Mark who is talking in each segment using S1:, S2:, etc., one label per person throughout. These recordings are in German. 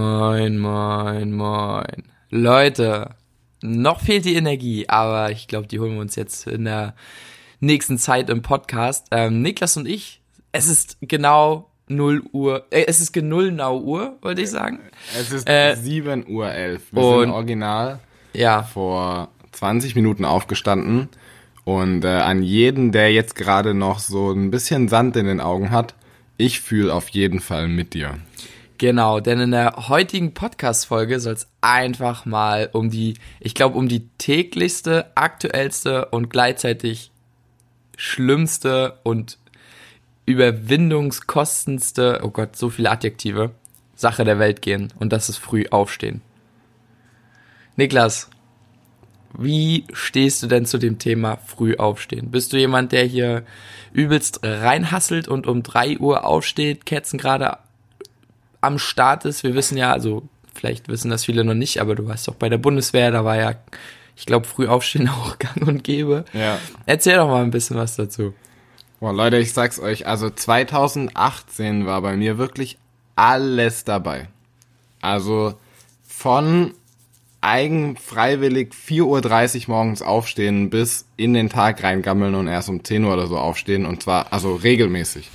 S1: Moin, moin, moin. Leute, noch fehlt die Energie, aber ich glaube, die holen wir uns jetzt in der nächsten Zeit im Podcast. Ähm, Niklas und ich, es ist genau 0 Uhr, äh, es ist genau Uhr, wollte ich sagen.
S2: Es ist
S1: Äh,
S2: 7 Uhr 11. Wir
S1: und-
S2: sind original
S1: Ja,
S2: vor 20 Minuten aufgestanden. Und äh, an jeden, der jetzt gerade noch so ein bisschen Sand in den Augen hat, ich fühle auf jeden Fall mit dir.
S1: Genau, denn in der heutigen Podcast-Folge soll es einfach mal um die, ich glaube, um die täglichste, aktuellste und gleichzeitig schlimmste und überwindungskostendste, oh Gott, so viele Adjektive, Sache der Welt gehen. Und das ist früh aufstehen. Niklas, wie stehst du denn zu dem Thema früh aufstehen? Bist du jemand, der hier übelst reinhasselt und um 3 Uhr aufsteht, Kerzen gerade am Start ist? Wir wissen ja, also vielleicht wissen das viele noch nicht, aber du warst doch bei der Bundeswehr, da war ja, ich glaube, früh aufstehen auch gang und gäbe.
S2: Ja.
S1: Erzähl doch mal ein bisschen was dazu.
S2: Boah, Leute, ich sag's euch, also 2018 war bei mir wirklich alles dabei. Also von eigen freiwillig 4.30 Uhr morgens aufstehen bis in den Tag reingammeln und erst um 10 Uhr oder so aufstehen und zwar also regelmäßig.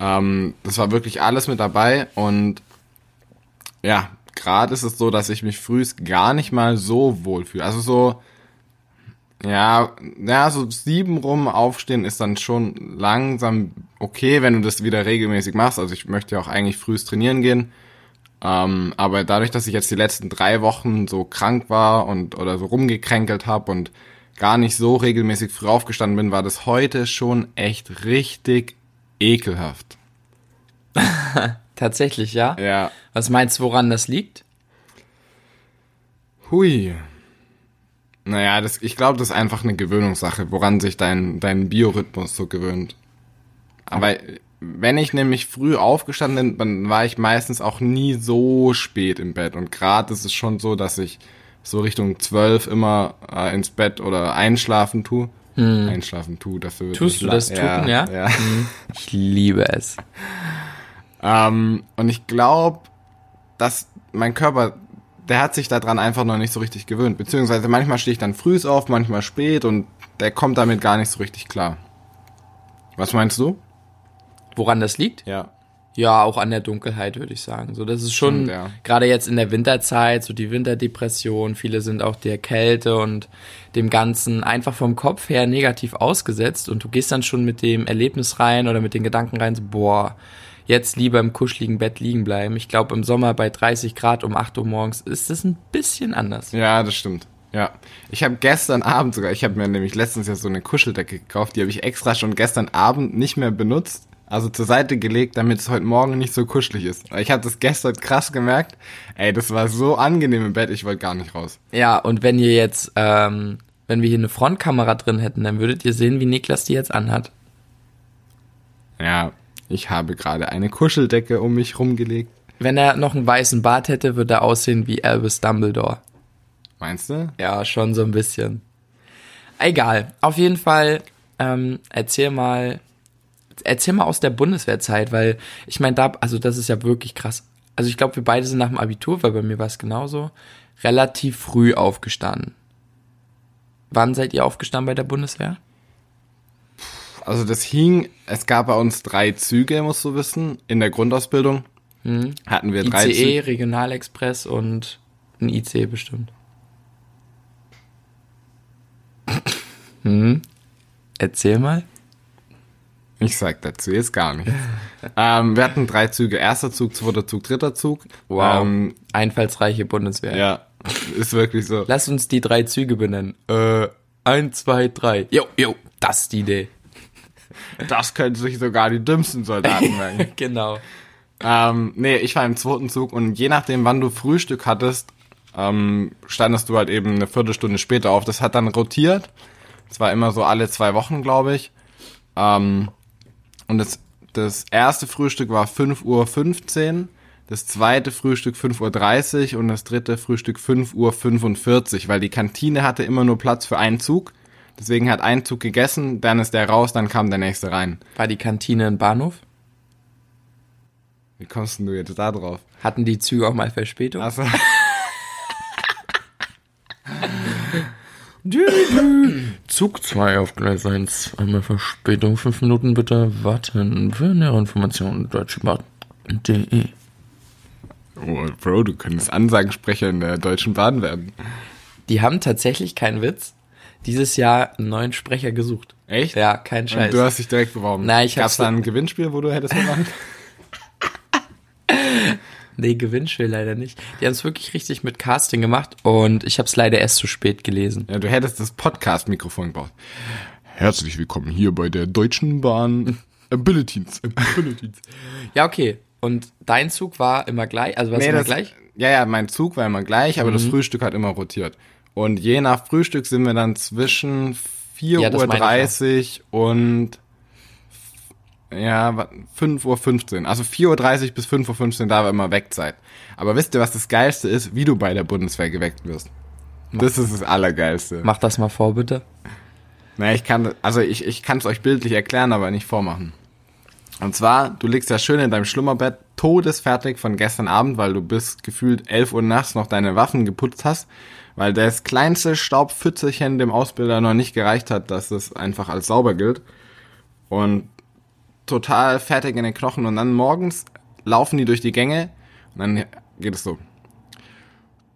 S2: Ähm, das war wirklich alles mit dabei und ja, gerade ist es so, dass ich mich frühst gar nicht mal so wohl fühle. Also so, ja, ja, so sieben rum aufstehen ist dann schon langsam okay, wenn du das wieder regelmäßig machst. Also ich möchte ja auch eigentlich frühst trainieren gehen. Ähm, aber dadurch, dass ich jetzt die letzten drei Wochen so krank war und oder so rumgekränkelt habe und gar nicht so regelmäßig früh aufgestanden bin, war das heute schon echt richtig ekelhaft.
S1: Tatsächlich, ja?
S2: Ja.
S1: Was meinst du, woran das liegt?
S2: Hui. Naja, das, ich glaube, das ist einfach eine Gewöhnungssache, woran sich dein, dein Biorhythmus so gewöhnt. Aber wenn ich nämlich früh aufgestanden bin, dann war ich meistens auch nie so spät im Bett. Und gerade ist es schon so, dass ich so Richtung zwölf immer äh, ins Bett oder einschlafen tu. Einschlafen tu, dafür wird
S1: Hm. Tust du das Tucken, ja?
S2: ja.
S1: Ich liebe es.
S2: Ähm, und ich glaube, dass mein Körper, der hat sich daran einfach noch nicht so richtig gewöhnt. Beziehungsweise manchmal stehe ich dann früh auf, manchmal spät und der kommt damit gar nicht so richtig klar. Was meinst du?
S1: Woran das liegt?
S2: Ja.
S1: Ja, auch an der Dunkelheit, würde ich sagen. So, das ist schon,
S2: ja.
S1: gerade jetzt in der Winterzeit, so die Winterdepression, viele sind auch der Kälte und dem Ganzen einfach vom Kopf her negativ ausgesetzt und du gehst dann schon mit dem Erlebnis rein oder mit den Gedanken rein, so, boah, jetzt lieber im kuscheligen Bett liegen bleiben. Ich glaube, im Sommer bei 30 Grad um 8 Uhr morgens ist es ein bisschen anders.
S2: Ja, das stimmt. Ja. Ich habe gestern Abend sogar, ich habe mir nämlich letztens ja so eine Kuscheldecke gekauft, die habe ich extra schon gestern Abend nicht mehr benutzt. Also zur Seite gelegt, damit es heute Morgen nicht so kuschelig ist. Ich habe das gestern krass gemerkt. Ey, das war so angenehm im Bett, ich wollte gar nicht raus.
S1: Ja, und wenn ihr jetzt, ähm, wenn wir hier eine Frontkamera drin hätten, dann würdet ihr sehen, wie Niklas die jetzt anhat.
S2: Ja, ich habe gerade eine Kuscheldecke um mich rumgelegt.
S1: Wenn er noch einen weißen Bart hätte, würde er aussehen wie Albus Dumbledore.
S2: Meinst du?
S1: Ja, schon so ein bisschen. Egal. Auf jeden Fall, ähm, erzähl mal, erzähl mal aus der Bundeswehrzeit, weil ich meine, da, also das ist ja wirklich krass. Also ich glaube, wir beide sind nach dem Abitur, weil bei mir war es genauso, relativ früh aufgestanden. Wann seid ihr aufgestanden bei der Bundeswehr?
S2: Also das hing, es gab bei uns drei Züge, musst du wissen. In der Grundausbildung hatten wir drei
S1: ICE,
S2: Züge.
S1: E, Regionalexpress und ein IC bestimmt. hm. Erzähl mal.
S2: Ich sag dazu jetzt gar nichts. ähm, wir hatten drei Züge. Erster Zug, zweiter Zug, dritter Zug. Ähm,
S1: Einfallsreiche Bundeswehr.
S2: ja, ist wirklich so.
S1: Lass uns die drei Züge benennen. Äh, eins, zwei, drei. Jo, jo, das ist die Idee.
S2: Das können sich sogar die dümmsten Soldaten merken.
S1: genau.
S2: ähm, nee, ich war im zweiten Zug und je nachdem, wann du Frühstück hattest, ähm, standest du halt eben eine Viertelstunde später auf. Das hat dann rotiert. Das war immer so alle zwei Wochen, glaube ich. Ähm, und das, das erste Frühstück war 5.15 Uhr, das zweite Frühstück 5.30 Uhr und das dritte Frühstück 5.45 Uhr, weil die Kantine hatte immer nur Platz für einen Zug. Deswegen hat ein Zug gegessen, dann ist der raus, dann kam der nächste rein.
S1: War die Kantine im Bahnhof?
S2: Wie kommst denn du jetzt da drauf?
S1: Hatten die Züge auch mal Verspätung?
S2: Achso.
S1: Zug 2 auf Gleis 1. Einmal Verspätung, 5 Minuten bitte warten. Für nähere Informationen deutschebahn.de.
S2: Oh, Bro, du könntest Ansagensprecher in der Deutschen Bahn werden.
S1: Die haben tatsächlich, keinen Witz, dieses Jahr einen neuen Sprecher gesucht.
S2: Echt?
S1: Ja, kein Scheiß.
S2: Und du hast dich direkt beworben.
S1: Nein, ich
S2: Gab's
S1: hab's-
S2: da ein Gewinnspiel, wo du hättest gemacht?
S1: Nee, Gewinnspiel leider nicht. Die haben es wirklich richtig mit Casting gemacht und ich habe es leider erst zu spät gelesen.
S2: ja, du hättest das Podcast-Mikrofon gebraucht. Herzlich willkommen hier bei der Deutschen Bahn Abilities. Abilities.
S1: Ja, okay. Und dein Zug war immer gleich? Also war es
S2: Nee,
S1: immer
S2: das,
S1: gleich?
S2: Ja, ja, mein Zug war immer gleich, aber
S1: Mhm.
S2: das Frühstück hat immer rotiert. Und je nach Frühstück sind wir dann zwischen 4.30
S1: Ja,
S2: Uhr und ja, wa- 5.15 Uhr. Also 4.30 Uhr bis 5.15 Uhr, da war immer Wegzeit. Aber wisst ihr, was das Geilste ist? Wie du bei der Bundeswehr geweckt wirst. Das ist das Allergeilste.
S1: Mach das mal vor, bitte.
S2: Na, ich kann, also ich, ich kann es euch bildlich erklären, aber nicht vormachen. Und zwar, du liegst ja schön in deinem Schlummerbett, todesfertig von gestern Abend, weil du bis gefühlt 11 Uhr nachts noch deine Waffen geputzt hast, weil das kleinste Staubpfützelchen dem Ausbilder noch nicht gereicht hat, dass es einfach als sauber gilt. Und total fertig in den Knochen und dann morgens laufen die durch die Gänge und dann geht es so.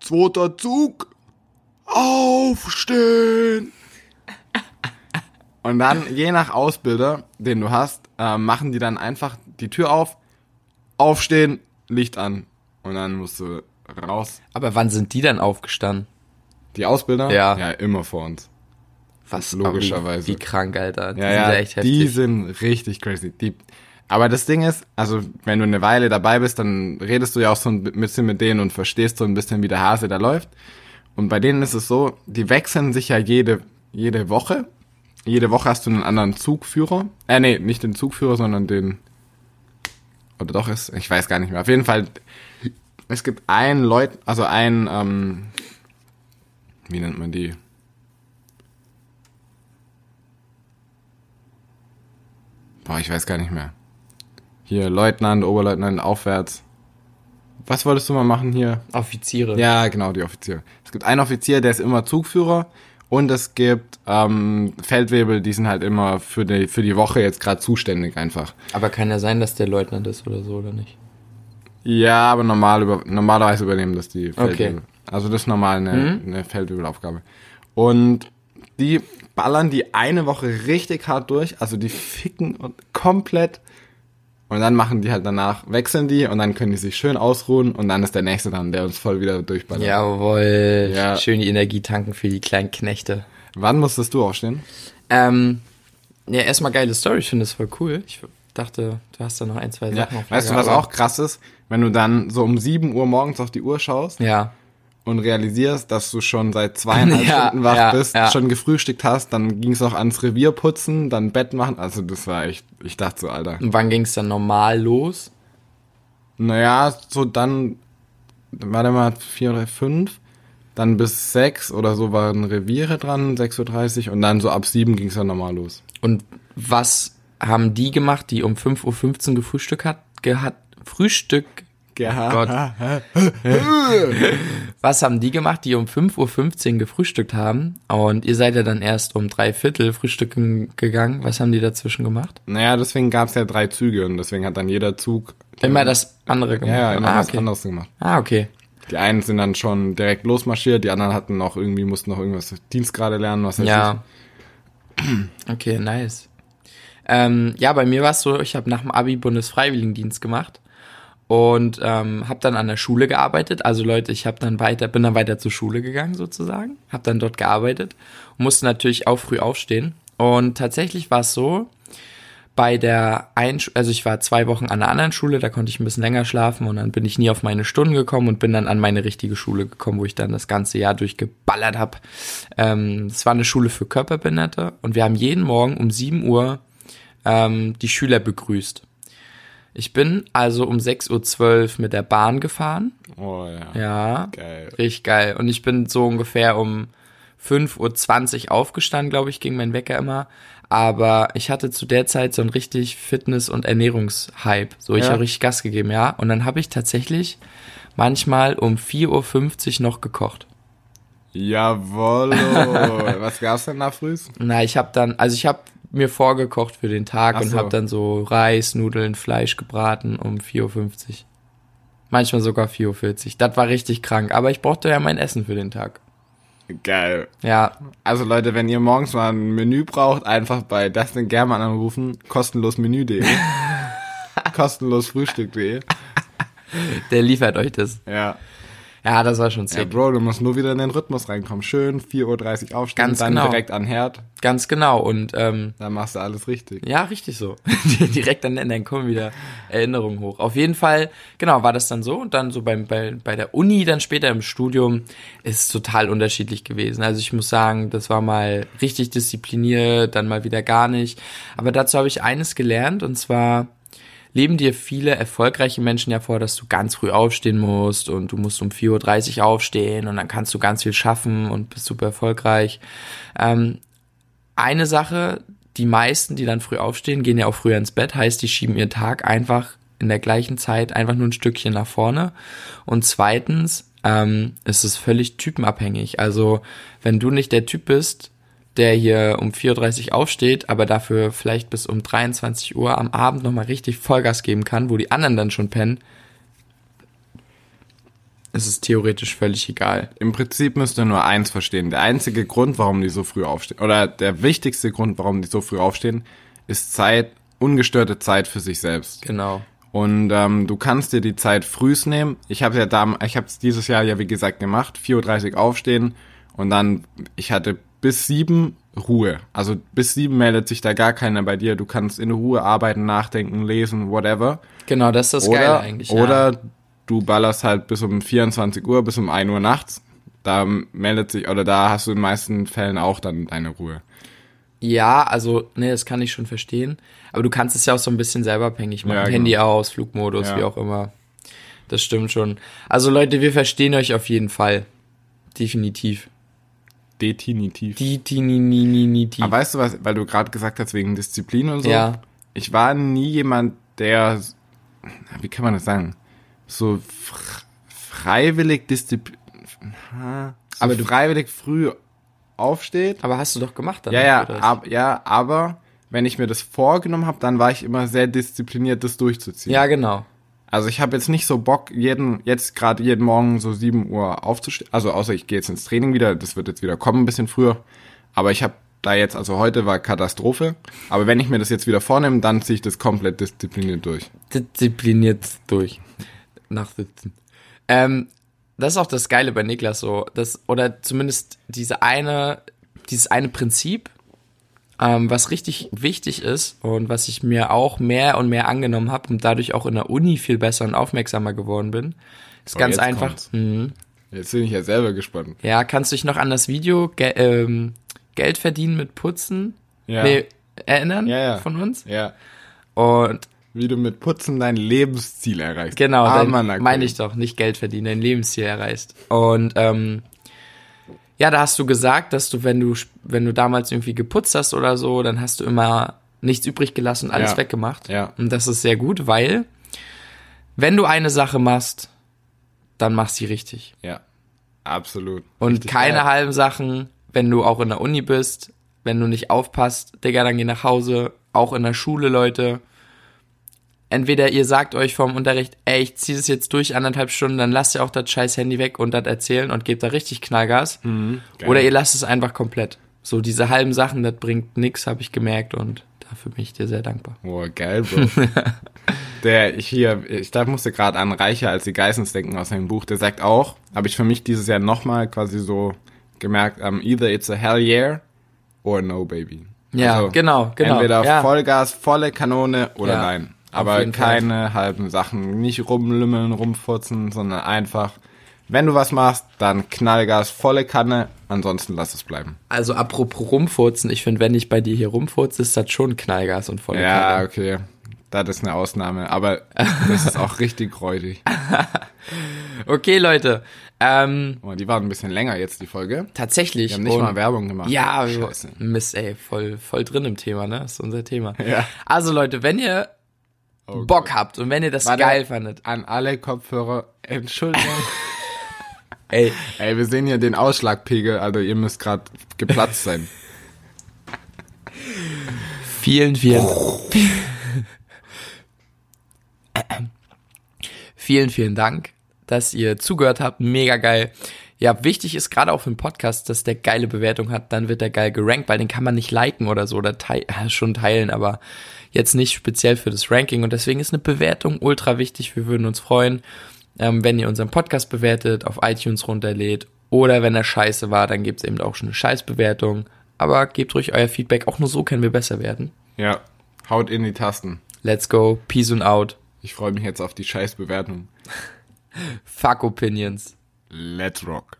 S2: Zweiter Zug, aufstehen! Und dann, je nach Ausbilder, den du hast, äh, machen die dann einfach die Tür auf, aufstehen, Licht an. Und dann musst du raus.
S1: Aber wann sind die dann aufgestanden?
S2: Die Ausbilder?
S1: Ja.
S2: Ja, immer vor uns.
S1: Was?
S2: Logischerweise.
S1: Wie, wie krank, Alter. Die
S2: Ja,
S1: sind
S2: ja,
S1: echt heftig.
S2: die sind richtig crazy. Die, aber das Ding ist, also wenn du eine Weile dabei bist, dann redest du ja auch so ein bisschen mit denen und verstehst so ein bisschen, wie der Hase da läuft. Und bei denen ist es so, die wechseln sich ja jede, jede Woche. Jede Woche hast du einen anderen Zugführer. Äh, nee, nicht den Zugführer, sondern den. Oder doch ist, ich weiß gar nicht mehr. Auf jeden Fall, es gibt einen Leut, also ein, ähm, wie nennt man die? Boah, ich weiß gar nicht mehr. Hier, Leutnant, Oberleutnant, aufwärts. Was wolltest du mal machen hier?
S1: Offiziere.
S2: Ja, genau, die Offiziere. Es gibt einen Offizier, der ist immer Zugführer und es gibt ähm, Feldwebel, die sind halt immer für die, für die Woche jetzt gerade zuständig einfach.
S1: Aber kann ja sein, dass der Leutnant ist oder so, oder nicht?
S2: Ja, aber normal über, normalerweise übernehmen das die Feldwebel.
S1: Okay.
S2: Also das ist normal eine, eine Feldwebelaufgabe. Und die ballern die eine Woche richtig hart durch, also die ficken und komplett. Und dann machen die halt danach, wechseln die und dann können die sich schön ausruhen und dann ist der nächste dann, der uns voll wieder durchballert.
S1: Jawohl.
S2: Ja.
S1: Schön die Energie tanken für die kleinen Knechte.
S2: Wann musstest du aufstehen?
S1: Ähm, ja, erstmal geile Story, ich finde das voll cool. Ich dachte, du hast da noch ein, zwei
S2: Ja,
S1: Sachen auf
S2: weißt du, was auch krass ist? Wenn du dann so um 7 Uhr morgens auf die Uhr schaust
S1: Ja.
S2: Und realisierst, dass du schon seit zweieinhalb
S1: Ja,
S2: Stunden wach
S1: ja,
S2: bist,
S1: ja.
S2: schon gefrühstückt hast, dann ging es noch ans Revier putzen, dann Bett machen. Also das war echt, ich dachte so, Alter.
S1: Und wann ging es dann normal los?
S2: Naja, so dann, warte mal, vier oder fünf, dann bis sechs oder so waren Reviere dran, 6.30 Uhr und dann so ab sieben ging es dann normal los.
S1: Und was haben die gemacht, die um 5.15 Uhr gefrühstückt hat, gehat, Frühstück, Gott. was haben die gemacht, die um 5.15 Uhr gefrühstückt haben? Und ihr seid ja dann erst um drei Viertel frühstücken gegangen. Was haben die dazwischen gemacht?
S2: Naja, deswegen gab es ja drei Züge und deswegen hat dann jeder Zug
S1: Immer das andere gemacht.
S2: ja, ja, immer
S1: ah,
S2: was
S1: okay.
S2: anderes gemacht.
S1: Ah, okay.
S2: Die einen sind dann schon direkt losmarschiert, die anderen hatten noch irgendwie, mussten noch irgendwas Dienstgrade lernen, was weiß
S1: Ja. Okay, nice. Ähm, ja, bei mir war es so, ich habe nach dem Abi Bundesfreiwilligendienst gemacht und ähm, habe dann an der Schule gearbeitet. Also Leute, ich habe dann weiter, bin dann weiter zur Schule gegangen sozusagen, habe dann dort gearbeitet musste natürlich auch früh aufstehen. Und tatsächlich war es so, bei der Einsch also ich war zwei Wochen an einer anderen Schule, da konnte ich ein bisschen länger schlafen und dann bin ich nie auf meine Stunden gekommen und bin dann an meine richtige Schule gekommen, wo ich dann das ganze Jahr durchgeballert habe. Ähm, es war eine Schule für Körperbehinderte und wir haben jeden Morgen um 7 Uhr ähm, die Schüler begrüßt. Ich bin also um 6.12 Uhr mit der Bahn gefahren.
S2: Oh ja.
S1: Ja.
S2: Geil.
S1: Richtig geil. Und ich bin so ungefähr um 5.20 Uhr aufgestanden, glaube ich, ging mein Wecker immer. Aber ich hatte zu der Zeit so einen richtig Fitness- und Ernährungshype. So, ich
S2: Ja.
S1: habe richtig Gas gegeben, ja. Und dann habe ich tatsächlich manchmal um 4.50 Uhr noch gekocht.
S2: Jawoll. Was gab's denn da früh?
S1: Na, ich habe dann, also ich habe mir vorgekocht für den Tag
S2: Ach
S1: und
S2: so.
S1: habe dann so Reis, Nudeln, Fleisch gebraten um 4.50 Uhr. Manchmal sogar 4.40 Uhr. Das war richtig krank, aber ich brauchte ja mein Essen für den Tag.
S2: Geil.
S1: Ja,
S2: Also Leute, wenn ihr morgens mal ein Menü braucht, einfach bei Dustin German anrufen, kostenlos menü.de. kostenlos frühstück.de.
S1: der liefert euch das.
S2: Ja.
S1: Ja, das war schon
S2: Ja,
S1: sick.
S2: Bro, du musst nur wieder in den Rhythmus reinkommen. Schön 4.30 Uhr aufstehen,
S1: Ganz
S2: dann
S1: genau.
S2: direkt an den Herd.
S1: Ganz genau. Und ähm,
S2: Dann machst du alles richtig.
S1: Ja, richtig so. Direkt dann, dann kommen wieder Erinnerungen hoch. Auf jeden Fall, genau, war das dann so. Und dann so beim, bei, bei der Uni, dann später im Studium, ist es total unterschiedlich gewesen. Also ich muss sagen, das war mal richtig diszipliniert, dann mal wieder gar nicht. Aber dazu habe ich eines gelernt, und zwar leben dir viele erfolgreiche Menschen ja vor, dass du ganz früh aufstehen musst und du musst um 4.30 Uhr aufstehen und dann kannst du ganz viel schaffen und bist super erfolgreich. Ähm, eine Sache, die meisten, die dann früh aufstehen, gehen ja auch früher ins Bett, heißt, die schieben ihren Tag einfach in der gleichen Zeit einfach nur ein Stückchen nach vorne. Und zweitens ähm, ist es völlig typenabhängig. Also wenn du nicht der Typ bist, der hier um 4.30 Uhr aufsteht, aber dafür vielleicht bis um 23 Uhr am Abend nochmal richtig Vollgas geben kann, wo die anderen dann schon pennen, ist es theoretisch völlig egal.
S2: Im Prinzip müsst ihr nur eins verstehen. Der einzige Grund, warum die so früh aufstehen, oder der wichtigste Grund, warum die so früh aufstehen, ist Zeit, ungestörte Zeit für sich selbst.
S1: Genau.
S2: Und ähm, du kannst dir die Zeit frühs nehmen. Ich habe ja da, ich habe es dieses Jahr ja wie gesagt gemacht, 4.30 Uhr aufstehen und dann, ich hatte bis sieben Ruhe. Also bis sieben meldet sich da gar keiner bei dir. Du kannst in Ruhe arbeiten, nachdenken, lesen, whatever.
S1: Genau, das ist das Geile
S2: Oder,
S1: eigentlich. ja.
S2: oder du ballerst halt bis um 24 Uhr, bis um 1 Uhr nachts. Da meldet sich, oder da hast du in den meisten Fällen auch dann deine Ruhe.
S1: Ja, also, ne, das kann ich schon verstehen. Aber du kannst es ja auch so ein bisschen selber abhängig machen.
S2: Ja, genau.
S1: Handy aus, Flugmodus,
S2: Ja.
S1: wie auch immer. Das stimmt schon. Also Leute, wir verstehen euch auf jeden Fall. Definitiv.
S2: Definitiv.
S1: Definitiv.
S2: Aber weißt du was, weil du gerade gesagt hast, wegen Disziplin und so.
S1: Ja.
S2: Ich war nie jemand, der, wie kann man das sagen, so fr freiwillig Disziplin, so
S1: Aber du-
S2: freiwillig früh aufsteht.
S1: Aber hast du doch gemacht dann.
S2: Ja, ja, ab, ja, aber wenn ich mir das vorgenommen habe, dann war ich immer sehr diszipliniert, das durchzuziehen.
S1: Ja, genau.
S2: Also ich habe jetzt nicht so Bock, jeden, jetzt gerade jeden Morgen so 7 Uhr aufzustehen. Also außer ich gehe jetzt ins Training wieder, das wird jetzt wieder kommen, ein bisschen früher. Aber ich habe da jetzt, also heute war Katastrophe. Aber wenn ich mir das jetzt wieder vornehme, dann ziehe ich das komplett diszipliniert durch.
S1: Diszipliniert durch. Nachsitzen. Ähm, das ist auch das Geile bei Niklas so. Das, oder zumindest diese eine, dieses eine Prinzip, ähm, was richtig wichtig ist und was ich mir auch mehr und mehr angenommen habe und dadurch auch in der Uni viel besser und aufmerksamer geworden bin, ist
S2: Oh,
S1: ganz einfach. Mhm.
S2: Jetzt bin ich ja selber gespannt.
S1: Ja, kannst du dich noch an das Video Ge ähm, Geld verdienen mit Putzen
S2: Ja.
S1: nee, erinnern
S2: Ja, ja.
S1: von uns?
S2: Ja.
S1: Und
S2: Wie du mit Putzen dein Lebensziel erreichst.
S1: Genau,
S2: Ah,
S1: meine ich doch, nicht Geld verdienen, dein Lebensziel erreichst. Und ähm, ja, da hast du gesagt, dass du, wenn du, wenn du damals irgendwie geputzt hast oder so, dann hast du immer nichts übrig gelassen und alles
S2: Ja.
S1: weggemacht.
S2: Ja.
S1: Und das ist sehr gut, weil wenn du eine Sache machst, dann mach sie richtig.
S2: Ja. Absolut.
S1: Und
S2: Richtig
S1: keine
S2: geil.
S1: halben Sachen, wenn du auch in der Uni bist, wenn du nicht aufpasst, Digga, dann geh nach Hause, auch in der Schule, Leute. Entweder ihr sagt euch vom Unterricht, ey, ich zieh das jetzt durch anderthalb Stunden, dann lasst ihr auch das scheiß Handy weg und das erzählen und gebt da richtig Knallgas.
S2: Mhm.
S1: Oder ihr lasst es einfach komplett. So diese halben Sachen, das bringt nix, habe ich gemerkt und dafür bin ich dir sehr dankbar.
S2: Boah, geil, Bro. der, ich hier, ich da musste gerade an Reicher als die Geissens denken aus seinem Buch, der sagt auch, habe ich für mich dieses Jahr nochmal quasi so gemerkt, um, either it's a hell yeah or no baby.
S1: Ja,
S2: Also,
S1: genau, genau.
S2: Entweder
S1: ja.
S2: Vollgas, volle Kanone oder
S1: Ja,
S2: nein. Aber
S1: jeden Fall.
S2: keine halben Sachen. Nicht rumlümmeln, rumfurzen, sondern einfach, wenn du was machst, dann Knallgas, volle Kanne, ansonsten lass es bleiben.
S1: Also apropos rumfurzen, ich finde, wenn ich bei dir hier rumfurze, ist das schon Knallgas und volle
S2: Ja,
S1: Kanne.
S2: okay. Das ist eine Ausnahme, aber das ist auch richtig räudig.
S1: Okay, Leute. Ähm,
S2: Oh, die war ein bisschen länger jetzt, die Folge.
S1: tatsächlich.
S2: Wir haben nicht
S1: und-
S2: mal Werbung gemacht.
S1: Ja,
S2: Scheiße.
S1: Mist, ey, voll, voll drin im Thema, ne? Das ist unser Thema.
S2: Ja.
S1: Also Leute, wenn ihr
S2: Oh
S1: Bock habt und wenn ihr das
S2: Warte.
S1: geil fandet,
S2: An alle Kopfhörer, Entschuldigung.
S1: ey,
S2: Ey, wir sehen hier den Ausschlagpegel, also ihr müsst gerade geplatzt sein.
S1: vielen, vielen, vielen, vielen Dank, dass ihr zugehört habt. Mega geil. Ja, wichtig ist gerade auch für einen Podcast, dass der geile Bewertung hat, dann wird der geil gerankt, weil den kann man nicht liken oder so oder teil, schon teilen, aber jetzt nicht speziell für das Ranking und deswegen ist eine Bewertung ultra wichtig. Wir würden uns freuen, ähm, wenn ihr unseren Podcast bewertet, auf iTunes runterlädt oder wenn er scheiße war, dann gibt's eben auch schon eine Scheißbewertung. Aber gebt ruhig euer Feedback, auch nur so können wir besser werden.
S2: Ja, haut in die Tasten.
S1: Let's go, peace and out.
S2: Ich freue mich jetzt auf die Scheißbewertung.
S1: Fuck Opinions.
S2: Let's rock.